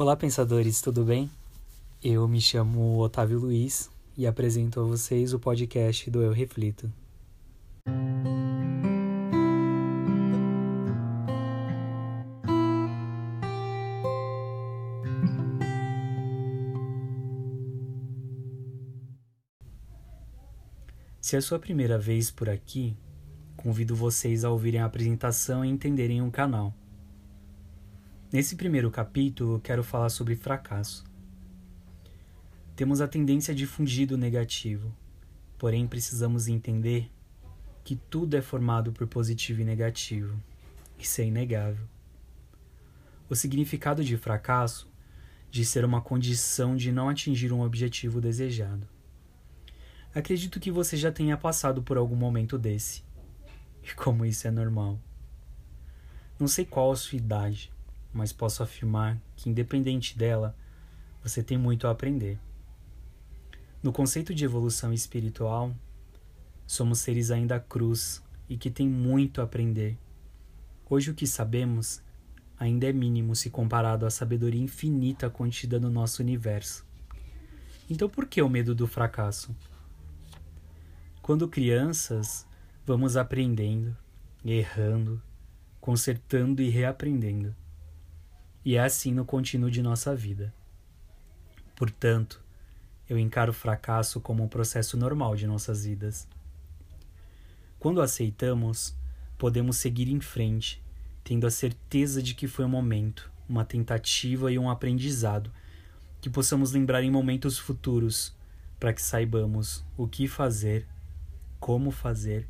Olá, pensadores, tudo bem? Eu me chamo Otávio Luiz e apresento a vocês o podcast do Eu Reflito. Se é sua primeira vez por aqui, convido vocês a ouvirem a apresentação e entenderem o canal. Nesse primeiro capítulo, quero falar sobre fracasso. Temos a tendência de fugir do negativo, porém precisamos entender que tudo é formado por positivo e negativo. Isso é inegável. O significado de fracasso diz ser uma condição de não atingir um objetivo desejado. Acredito que você já tenha passado por algum momento desse. E como isso é normal. Não sei qual a sua idade, mas posso afirmar que, independente dela, você tem muito a aprender. No conceito de evolução espiritual, somos seres ainda cruz e que tem muito a aprender. Hoje o que sabemos ainda é mínimo se comparado à sabedoria infinita contida no nosso universo. Então por que o medo do fracasso? Quando crianças, vamos aprendendo, errando, consertando e reaprendendo. E é assim no contínuo de nossa vida. Portanto, eu encaro o fracasso como um processo normal de nossas vidas. Quando aceitamos, podemos seguir em frente, tendo a certeza de que foi um momento, uma tentativa e um aprendizado, que possamos lembrar em momentos futuros, para que saibamos o que fazer como fazer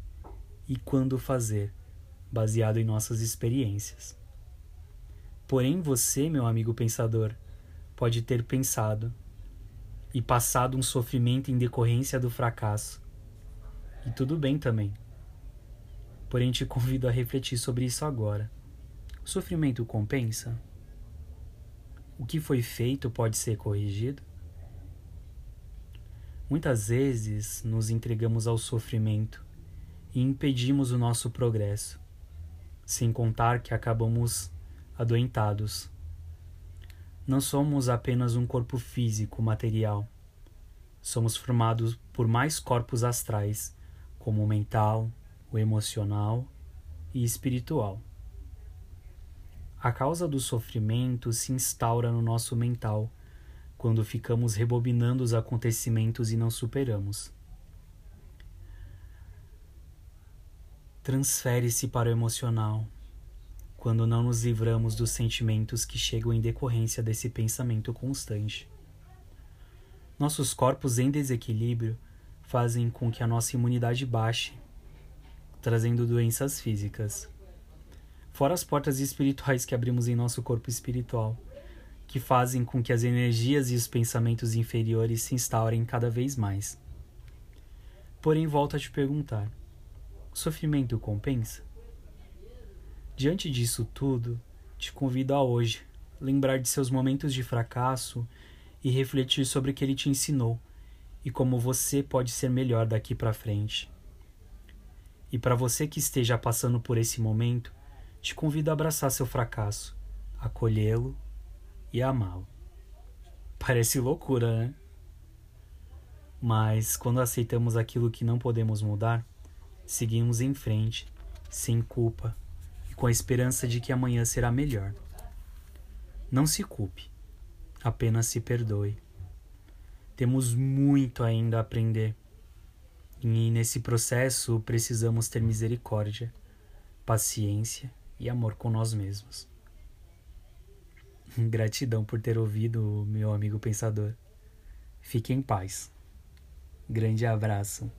e quando fazer, baseado em nossas experiências. Porém, você, meu amigo pensador, pode ter pensado e passado um sofrimento em decorrência do fracasso. E tudo bem também. Porém, te convido a refletir sobre isso agora. O sofrimento compensa? O que foi feito pode ser corrigido? Muitas vezes nos entregamos ao sofrimento e impedimos o nosso progresso, sem contar que acabamos adoentados. Não somos apenas um corpo físico, material. Somos formados por mais corpos astrais, como o mental, o emocional e espiritual. A causa do sofrimento se instaura no nosso mental quando ficamos rebobinando os acontecimentos e não superamos. Transfere-se para o emocional, quando não nos livramos dos sentimentos que chegam em decorrência desse pensamento constante. Nossos corpos em desequilíbrio fazem com que a nossa imunidade baixe, trazendo doenças físicas. Fora as portas espirituais que abrimos em nosso corpo espiritual que fazem com que as energias e os pensamentos inferiores se instaurem cada vez mais. Porém, volto a te perguntar: sofrimento compensa? Diante disso tudo, te convido a hoje lembrar de seus momentos de fracasso e refletir sobre o que ele te ensinou e como você pode ser melhor daqui para frente. E para você que esteja passando por esse momento, te convido a abraçar seu fracasso, acolhê-lo e amá-lo. Parece loucura, né? Mas quando aceitamos aquilo que não podemos mudar, seguimos em frente, sem culpa com a esperança de que amanhã será melhor. Não se culpe, apenas se perdoe. Temos muito ainda a aprender. E nesse processo precisamos ter misericórdia, paciência e amor com nós mesmos. Gratidão por ter ouvido, meu amigo pensador. Fique em paz. Grande abraço.